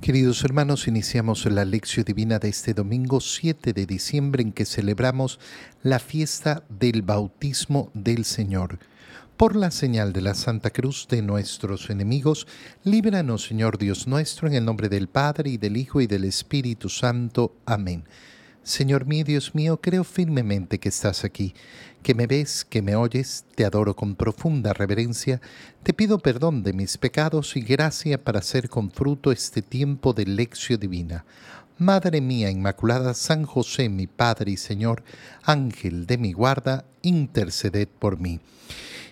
Queridos hermanos, iniciamos la lección divina de este domingo 7 de diciembre en que celebramos la fiesta del bautismo del Señor. Por la señal de la Santa Cruz de nuestros enemigos, líbranos, Señor Dios nuestro, en el nombre del Padre y del Hijo y del Espíritu Santo. Amén. Señor mío, Dios mío, creo firmemente que estás aquí, que me ves, que me oyes, te adoro con profunda reverencia, te pido perdón de mis pecados y gracia para hacer con fruto este tiempo de lección divina. Madre mía Inmaculada, San José, mi Padre y Señor, Ángel de mi guarda, interceded por mí.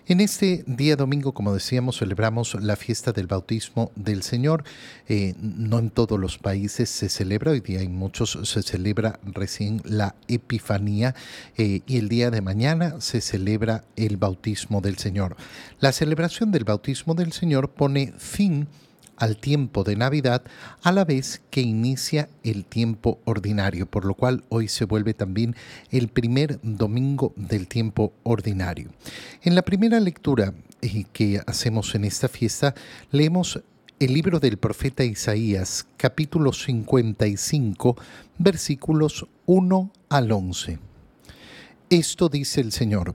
En este día domingo, como decíamos, celebramos la fiesta del bautismo del Señor. Eh, no en todos los países se celebra, hoy día en muchos se celebra recién la Epifanía eh, y el día de mañana se celebra el bautismo del Señor. La celebración del bautismo del Señor pone fin a al tiempo de Navidad a la vez que inicia el tiempo ordinario, por lo cual hoy se vuelve también el primer domingo del tiempo ordinario. En la primera lectura eh, que hacemos en esta fiesta, leemos el libro del profeta Isaías, capítulo 55, versículos 1 al 11. Esto dice el Señor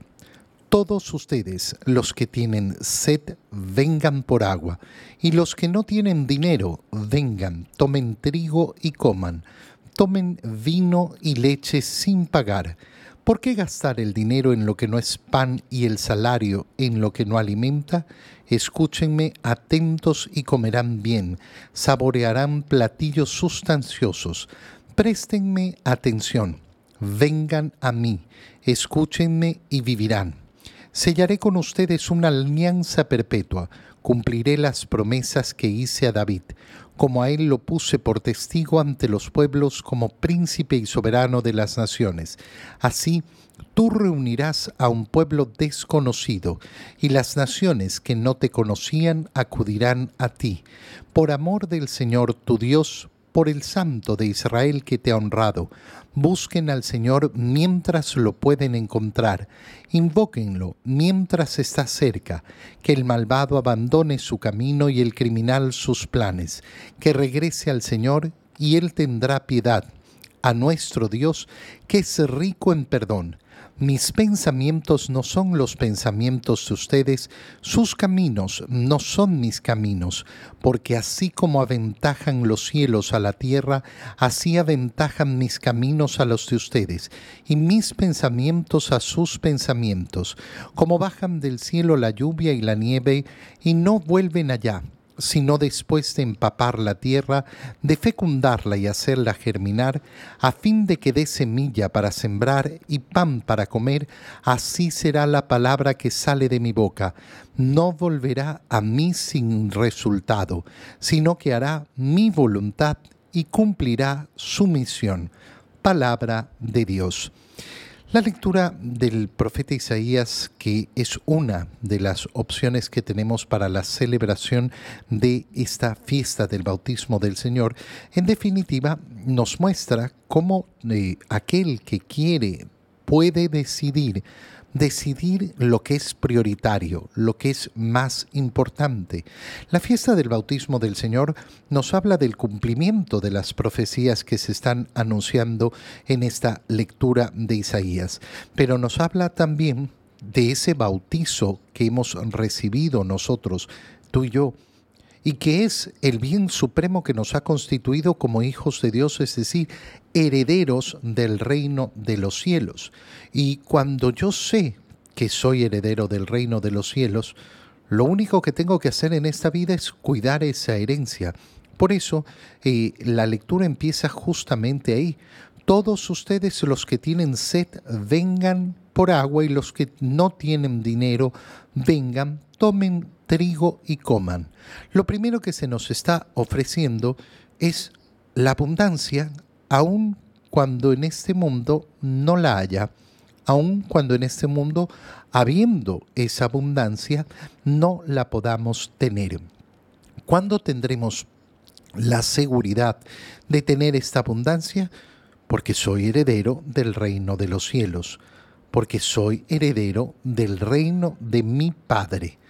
todos ustedes, los que tienen sed, vengan por agua, y los que no tienen dinero, vengan, tomen trigo y coman, tomen vino y leche sin pagar. ¿Por qué gastar el dinero en lo que no es pan y el salario en lo que no alimenta? Escúchenme atentos y comerán bien, saborearán platillos sustanciosos. Préstenme atención, vengan a mí, escúchenme y vivirán Sellaré con ustedes una alianza perpetua, cumpliré las promesas que hice a David, como a él lo puse por testigo ante los pueblos como príncipe y soberano de las naciones. Así, tú reunirás a un pueblo desconocido, y las naciones que no te conocían acudirán a ti. Por amor del Señor tu Dios, por el Santo de Israel que te ha honrado. Busquen al Señor mientras lo pueden encontrar. Invóquenlo mientras está cerca. Que el malvado abandone su camino y el criminal sus planes. Que regrese al Señor y Él tendrá piedad. A nuestro Dios, que es rico en perdón mis pensamientos no son los pensamientos de ustedes, sus caminos no son mis caminos, porque así como aventajan los cielos a la tierra, así aventajan mis caminos a los de ustedes, y mis pensamientos a sus pensamientos, como bajan del cielo la lluvia y la nieve, y no vuelven allá sino después de empapar la tierra, de fecundarla y hacerla germinar, a fin de que dé semilla para sembrar y pan para comer, así será la palabra que sale de mi boca. No volverá a mí sin resultado, sino que hará mi voluntad y cumplirá su misión. Palabra de Dios. La lectura del profeta Isaías, que es una de las opciones que tenemos para la celebración de esta fiesta del bautismo del Señor, en definitiva nos muestra cómo eh, aquel que quiere puede decidir decidir lo que es prioritario, lo que es más importante. La fiesta del bautismo del Señor nos habla del cumplimiento de las profecías que se están anunciando en esta lectura de Isaías, pero nos habla también de ese bautizo que hemos recibido nosotros, tú y yo, y que es el bien supremo que nos ha constituido como hijos de Dios, es decir, herederos del reino de los cielos. Y cuando yo sé que soy heredero del reino de los cielos, lo único que tengo que hacer en esta vida es cuidar esa herencia. Por eso eh, la lectura empieza justamente ahí. Todos ustedes los que tienen sed, vengan por agua y los que no tienen dinero, vengan, tomen trigo y coman. Lo primero que se nos está ofreciendo es la abundancia, aun cuando en este mundo no la haya, aun cuando en este mundo, habiendo esa abundancia, no la podamos tener. ¿Cuándo tendremos la seguridad de tener esta abundancia? Porque soy heredero del reino de los cielos, porque soy heredero del reino de mi Padre.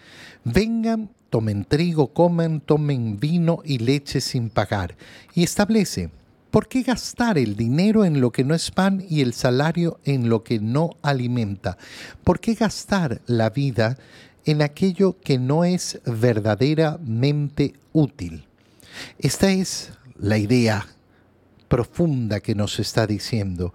Vengan tomen trigo, coman, tomen vino y leche sin pagar. Y establece, ¿por qué gastar el dinero en lo que no es pan y el salario en lo que no alimenta? ¿Por qué gastar la vida en aquello que no es verdaderamente útil? Esta es la idea profunda que nos está diciendo.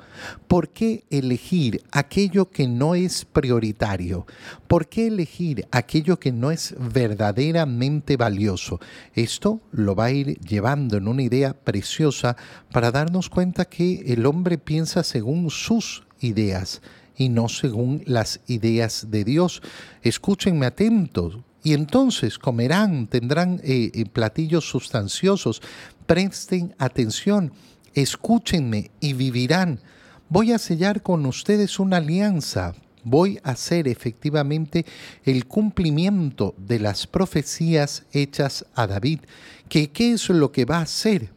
¿Por qué elegir aquello que no es prioritario? ¿Por qué elegir aquello que no es verdaderamente valioso? Esto lo va a ir llevando en una idea preciosa para darnos cuenta que el hombre piensa según sus ideas y no según las ideas de Dios. Escúchenme atentos. Y entonces comerán, tendrán eh, eh, platillos sustanciosos. Presten atención escúchenme y vivirán. Voy a sellar con ustedes una alianza. Voy a hacer efectivamente el cumplimiento de las profecías hechas a David. ¿Que, ¿Qué es lo que va a hacer?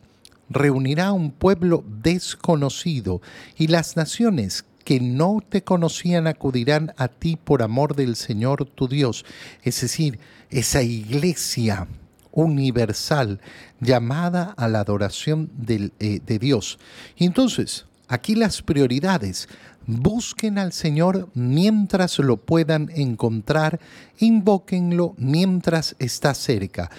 Reunirá un pueblo desconocido y las naciones que no te conocían acudirán a ti por amor del Señor tu Dios. Es decir, esa iglesia universal llamada a la adoración eh, de Dios. Entonces, aquí las prioridades. Busquen al Señor mientras lo puedan encontrar, invóquenlo mientras está cerca.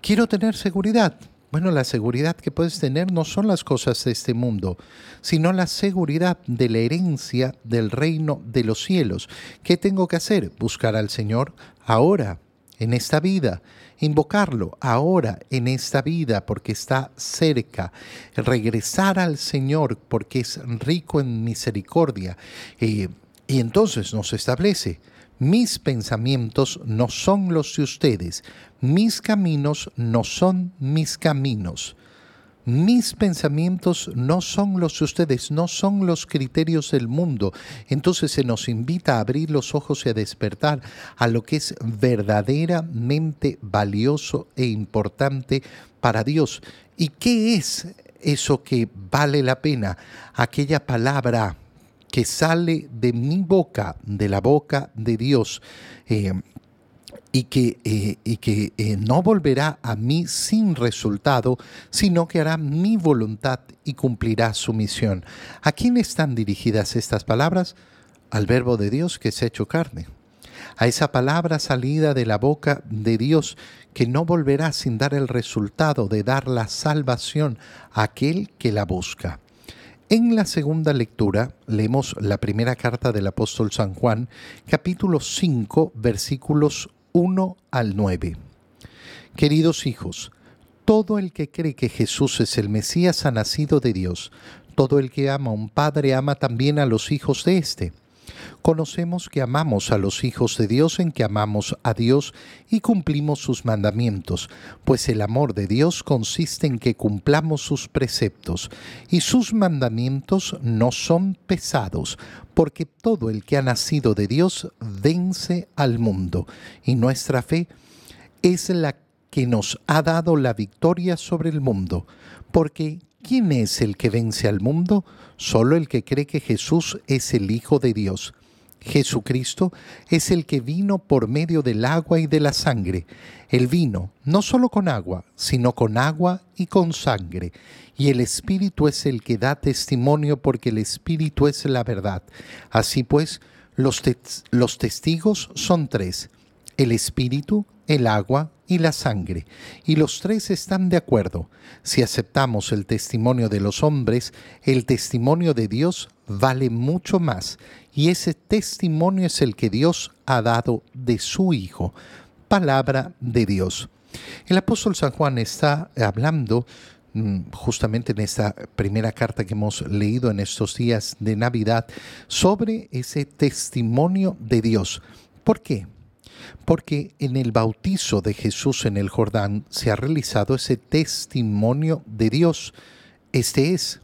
Quiero tener seguridad. Bueno, la seguridad que puedes tener no son las cosas de este mundo, sino la seguridad de la herencia del reino de los cielos. ¿Qué tengo que hacer? Buscar al Señor ahora, en esta vida, invocarlo ahora en esta vida porque está cerca, regresar al Señor porque es rico en misericordia. Eh, y entonces nos establece, mis pensamientos no son los de ustedes, mis caminos no son mis caminos mis pensamientos no son los de ustedes, no son los criterios del mundo. Entonces se nos invita a abrir los ojos y a despertar a lo que es verdaderamente valioso e importante para Dios. ¿Y qué es eso que vale la pena? Aquella palabra que sale de mi boca, de la boca de Dios. Eh, y que, eh, y que eh, no volverá a mí sin resultado, sino que hará mi voluntad y cumplirá su misión. ¿A quién están dirigidas estas palabras? Al verbo de Dios que se ha hecho carne. A esa palabra salida de la boca de Dios que no volverá sin dar el resultado de dar la salvación a aquel que la busca. En la segunda lectura leemos la primera carta del apóstol San Juan, capítulo 5, versículos 1 al 9. Queridos hijos, todo el que cree que Jesús es el Mesías ha nacido de Dios. Todo el que ama a un padre ama también a los hijos de éste. Conocemos que amamos a los hijos de Dios en que amamos a Dios y cumplimos sus mandamientos, pues el amor de Dios consiste en que cumplamos sus preceptos, y sus mandamientos no son pesados, porque todo el que ha nacido de Dios vence al mundo, y nuestra fe es la que nos ha dado la victoria sobre el mundo, porque ¿quién es el que vence al mundo? Solo el que cree que Jesús es el Hijo de Dios. Jesucristo es el que vino por medio del agua y de la sangre. El vino no solo con agua, sino con agua y con sangre. Y el Espíritu es el que da testimonio porque el Espíritu es la verdad. Así pues, los, los testigos son tres. El Espíritu, el agua y la sangre. Y los tres están de acuerdo. Si aceptamos el testimonio de los hombres, el testimonio de Dios vale mucho más y ese testimonio es el que Dios ha dado de su Hijo, palabra de Dios. El apóstol San Juan está hablando mm, justamente en esta primera carta que hemos leído en estos días de Navidad sobre ese testimonio de Dios. ¿Por qué? Porque en el bautizo de Jesús en el Jordán se ha realizado ese testimonio de Dios. Este es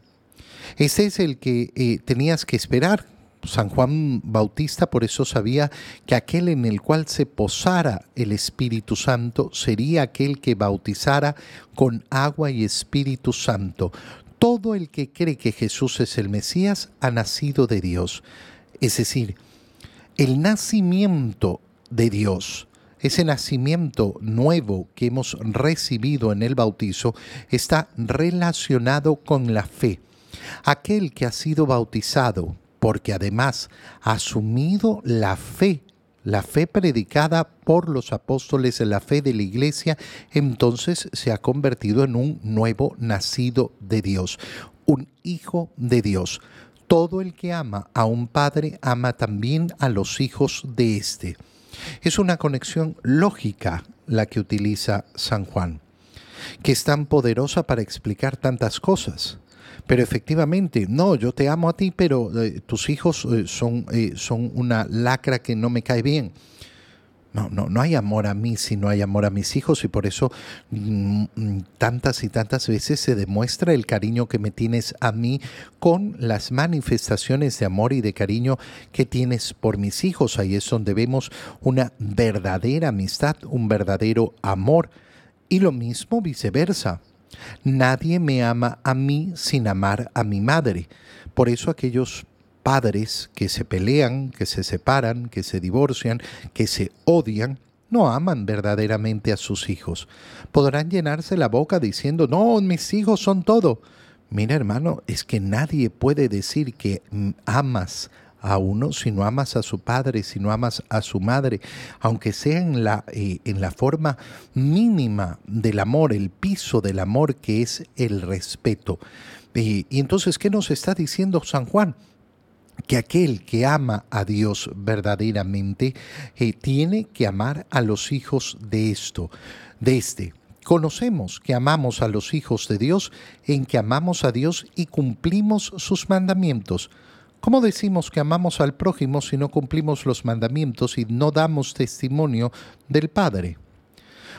ese es el que eh, tenías que esperar. San Juan Bautista por eso sabía que aquel en el cual se posara el Espíritu Santo sería aquel que bautizara con agua y Espíritu Santo. Todo el que cree que Jesús es el Mesías ha nacido de Dios. Es decir, el nacimiento de Dios ese nacimiento nuevo que hemos recibido en el bautizo está relacionado con la fe. Aquel que ha sido bautizado, porque además ha asumido la fe, la fe predicada por los apóstoles la fe de la iglesia, entonces se ha convertido en un nuevo nacido de Dios, un hijo de Dios. Todo el que ama a un padre ama también a los hijos de éste. Es una conexión lógica la que utiliza San Juan, que es tan poderosa para explicar tantas cosas. Pero efectivamente, no, yo te amo a ti, pero eh, tus hijos eh, son, eh, son una lacra que no me cae bien. No, no, no hay amor a mí si no hay amor a mis hijos y por eso mm, mm, tantas y tantas veces se demuestra el cariño que me tienes a mí con las manifestaciones de amor y de cariño que tienes por mis hijos. Ahí es donde vemos una verdadera amistad, un verdadero amor. Y lo mismo viceversa. Nadie me ama a mí sin amar a mi madre. Por eso aquellos padres que se pelean, que se separan, que se divorcian, que se odian, no aman verdaderamente a sus hijos. Podrán llenarse la boca diciendo, no, mis hijos son todo. Mira hermano, es que nadie puede decir que amas a uno si no amas a su padre, si no amas a su madre, aunque sea en la, eh, en la forma mínima del amor, el piso del amor que es el respeto. y entonces, ¿qué nos está diciendo San Juan? Que aquel que ama a Dios verdaderamente eh, tiene que amar a los hijos de esto, de este. Conocemos que amamos a los hijos de Dios en que amamos a Dios y cumplimos sus mandamientos. ¿Cómo decimos que amamos al prójimo si no cumplimos los mandamientos y no damos testimonio del Padre?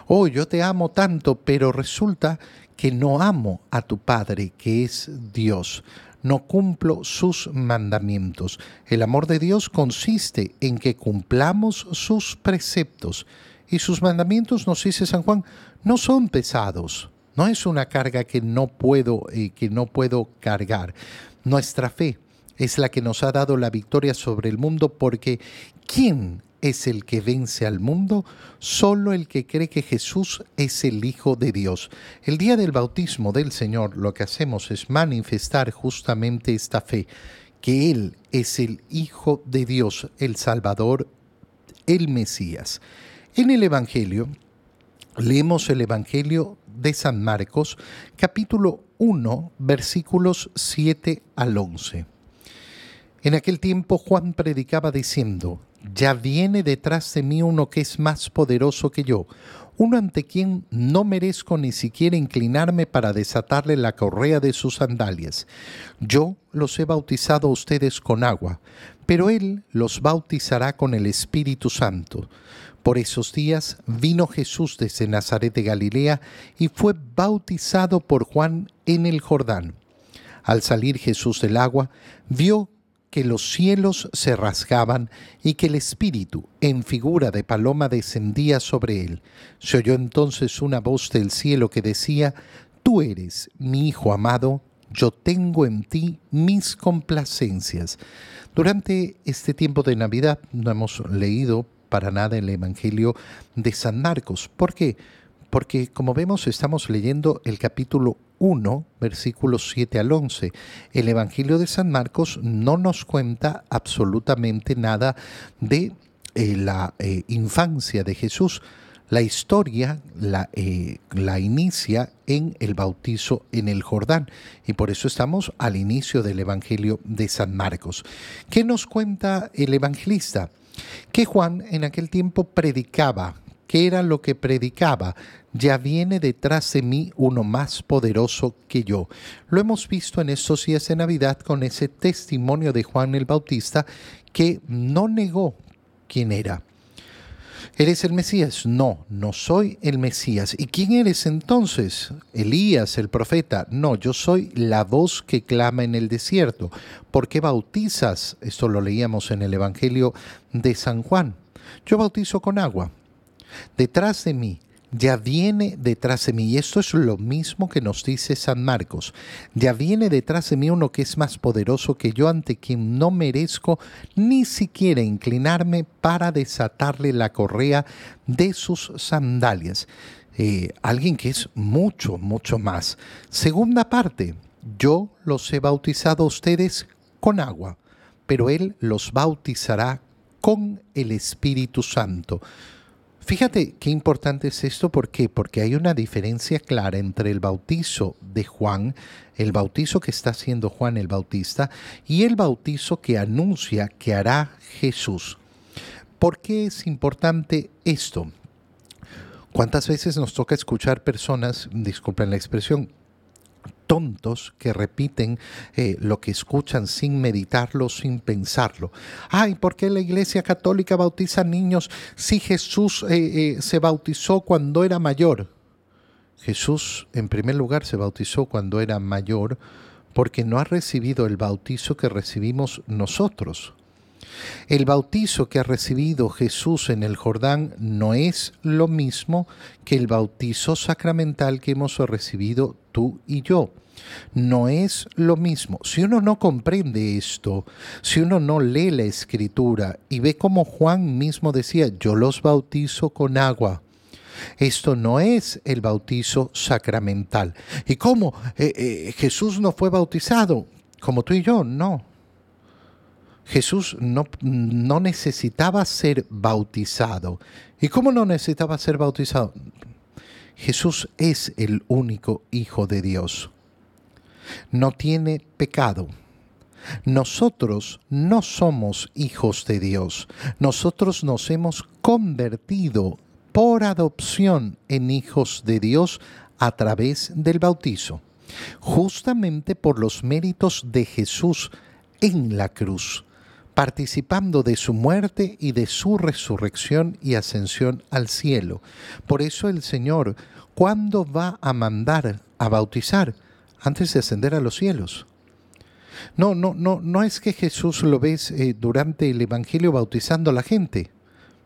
Oh, yo te amo tanto, pero resulta que no amo a tu Padre, que es Dios no cumplo sus mandamientos. El amor de Dios consiste en que cumplamos sus preceptos. Y sus mandamientos, nos dice San Juan, no son pesados. No es una carga que no puedo, eh, que no puedo cargar. Nuestra fe es la que nos ha dado la victoria sobre el mundo porque ¿quién es el que vence al mundo, solo el que cree que Jesús es el Hijo de Dios. El día del bautismo del Señor lo que hacemos es manifestar justamente esta fe, que Él es el Hijo de Dios, el Salvador, el Mesías. En el Evangelio, leemos el Evangelio de San Marcos, capítulo 1, versículos 7 al 11. En aquel tiempo Juan predicaba diciendo, ya viene detrás de mí uno que es más poderoso que yo, uno ante quien no merezco ni siquiera inclinarme para desatarle la correa de sus sandalias. Yo los he bautizado a ustedes con agua, pero Él los bautizará con el Espíritu Santo. Por esos días vino Jesús desde Nazaret de Galilea y fue bautizado por Juan en el Jordán. Al salir Jesús del agua, vio que los cielos se rasgaban y que el Espíritu, en figura de paloma, descendía sobre él. Se oyó entonces una voz del cielo que decía, Tú eres mi Hijo amado, yo tengo en ti mis complacencias. Durante este tiempo de Navidad no hemos leído para nada el Evangelio de San Marcos. ¿Por qué? Porque como vemos estamos leyendo el capítulo 1, versículos 7 al 11. El Evangelio de San Marcos no nos cuenta absolutamente nada de eh, la eh, infancia de Jesús. La historia la, eh, la, inicia en el bautizo en el Jordán y por eso estamos al inicio del Evangelio de San Marcos. ¿Qué nos cuenta el evangelista? Que Juan en aquel tiempo predicaba ¿Qué era lo que predicaba? Ya viene detrás de mí uno más poderoso que yo. Lo hemos visto en estos días de Navidad con ese testimonio de Juan el Bautista que no negó quién era. ¿Eres el Mesías? No, no soy el Mesías. ¿Y quién eres entonces? Elías, el profeta. No, yo soy la voz que clama en el desierto. ¿Por qué bautizas? Esto lo leíamos en el Evangelio de San Juan. Yo bautizo con agua. Detrás de mí, ya viene detrás de mí. Y esto es lo mismo que nos dice San Marcos. Ya viene detrás de mí uno que es más poderoso que yo, ante quien no merezco ni siquiera inclinarme para desatarle la correa de sus sandalias. Eh, alguien que es mucho, mucho más. Segunda parte, yo los he bautizado a ustedes con agua, pero Él los bautizará con el Espíritu Santo. Fíjate qué importante es esto, ¿por qué? Porque hay una diferencia clara entre el bautizo de Juan, el bautizo que está haciendo Juan el Bautista, y el bautizo que anuncia que hará Jesús. ¿Por qué es importante esto? ¿Cuántas veces nos toca escuchar personas, disculpen la expresión, tontos que repiten eh, lo que escuchan sin meditarlo, sin pensarlo. Ay, ¿por qué la Iglesia Católica bautiza niños si Jesús eh, eh, se bautizó cuando era mayor? Jesús, en primer lugar, se bautizó cuando era mayor porque no ha recibido el bautizo que recibimos nosotros. El bautizo que ha recibido Jesús en el Jordán no es lo mismo que el bautizo sacramental que hemos recibido tú y yo. No es lo mismo. Si uno no comprende esto, si uno no lee la escritura y ve como Juan mismo decía, yo los bautizo con agua. Esto no es el bautizo sacramental. ¿Y cómo? Eh, eh, Jesús no fue bautizado como tú y yo, no. Jesús no, no necesitaba ser bautizado. ¿Y cómo no necesitaba ser bautizado? Jesús es el único Hijo de Dios. No tiene pecado. Nosotros no somos hijos de Dios. Nosotros nos hemos convertido por adopción en hijos de Dios a través del bautizo, justamente por los méritos de Jesús en la cruz participando de su muerte y de su resurrección y ascensión al cielo. Por eso el Señor, ¿cuándo va a mandar a bautizar? Antes de ascender a los cielos. No, no, no, no es que Jesús lo ves eh, durante el Evangelio bautizando a la gente.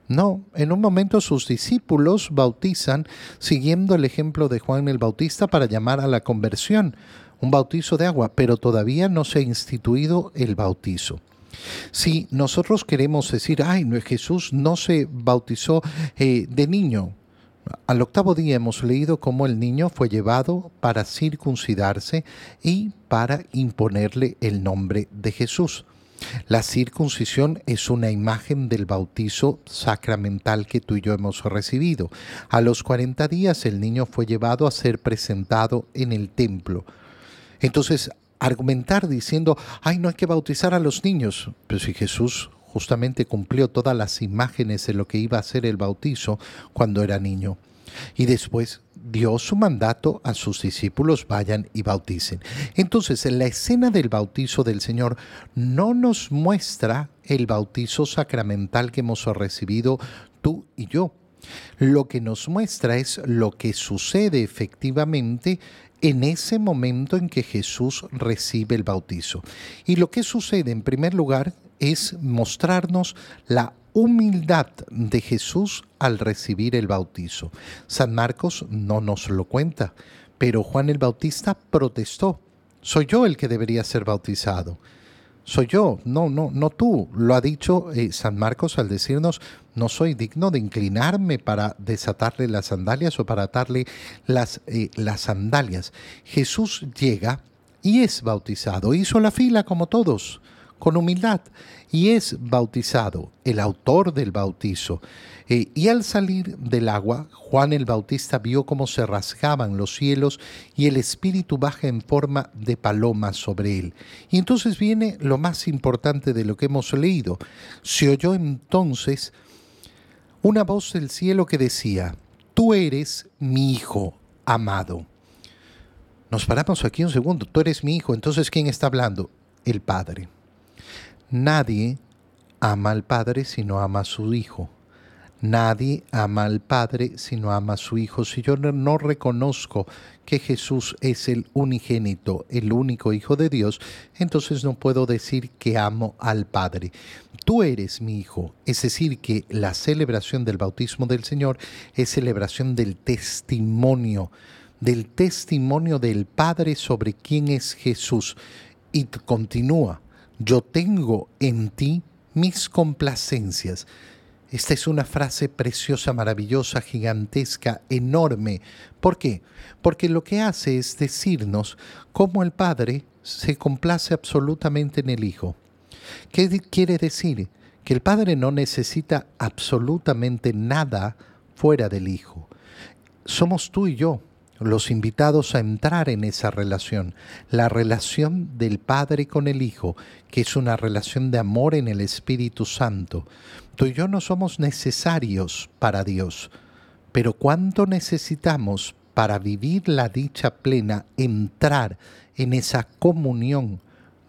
No, en un momento sus discípulos bautizan siguiendo el ejemplo de Juan el Bautista para llamar a la conversión, un bautizo de agua, pero todavía no se ha instituido el bautizo. Si nosotros queremos decir, ay, Jesús no se bautizó eh, de niño, al octavo día hemos leído cómo el niño fue llevado para circuncidarse y para imponerle el nombre de Jesús. La circuncisión es una imagen del bautizo sacramental que tú y yo hemos recibido. A los 40 días el niño fue llevado a ser presentado en el templo. Entonces, argumentar diciendo, ay, no hay que bautizar a los niños. Pero si Jesús justamente cumplió todas las imágenes de lo que iba a ser el bautizo cuando era niño. Y después dio su mandato a sus discípulos, vayan y bauticen. Entonces, en la escena del bautizo del Señor no nos muestra el bautizo sacramental que hemos recibido tú y yo. Lo que nos muestra es lo que sucede efectivamente en ese momento en que Jesús recibe el bautizo. Y lo que sucede en primer lugar es mostrarnos la humildad de Jesús al recibir el bautizo. San Marcos no nos lo cuenta, pero Juan el Bautista protestó. Soy yo el que debería ser bautizado soy yo, no, no, no tú. Lo ha dicho eh, San Marcos al decirnos, no soy digno de inclinarme para desatarle las sandalias o para atarle las, eh, las sandalias. Jesús llega y es bautizado, hizo la fila como todos con humildad y es bautizado, el autor del bautizo. Eh, y al salir del agua, Juan el Bautista vio cómo se rasgaban los cielos y el Espíritu baja en forma de paloma sobre él. Y entonces viene lo más importante de lo que hemos leído. Se oyó entonces una voz del cielo que decía, Tú eres mi Hijo amado. Nos paramos aquí un segundo, tú eres mi Hijo, entonces ¿quién está hablando? El Padre. Nadie ama al Padre si no ama a su Hijo. Nadie ama al Padre si no ama a su Hijo. Si yo no reconozco que Jesús es el unigénito, el único Hijo de Dios, entonces no puedo decir que amo al Padre. Tú eres mi Hijo. Es decir, que la celebración del bautismo del Señor es celebración del testimonio, del testimonio del Padre sobre quién es Jesús. Y continúa, yo tengo en ti mis complacencias. Esta es una frase preciosa, maravillosa, gigantesca, enorme. ¿Por qué? Porque lo que hace es decirnos cómo el Padre se complace absolutamente en el Hijo. ¿Qué quiere decir? Que el Padre no necesita absolutamente nada fuera del Hijo. Somos tú y yo los invitados a entrar en esa relación, la relación del Padre con el Hijo, que es una relación de amor en el Espíritu Santo. Tú y yo no somos necesarios para Dios, pero cuánto necesitamos para vivir la dicha plena, entrar en esa comunión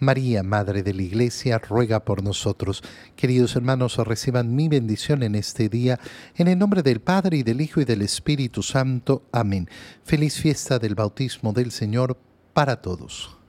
María, Madre de la Iglesia, ruega por nosotros. Queridos hermanos, reciban mi bendición en este día, en el nombre del Padre y del Hijo y del Espíritu Santo. Amén. Feliz fiesta del bautismo del Señor para todos.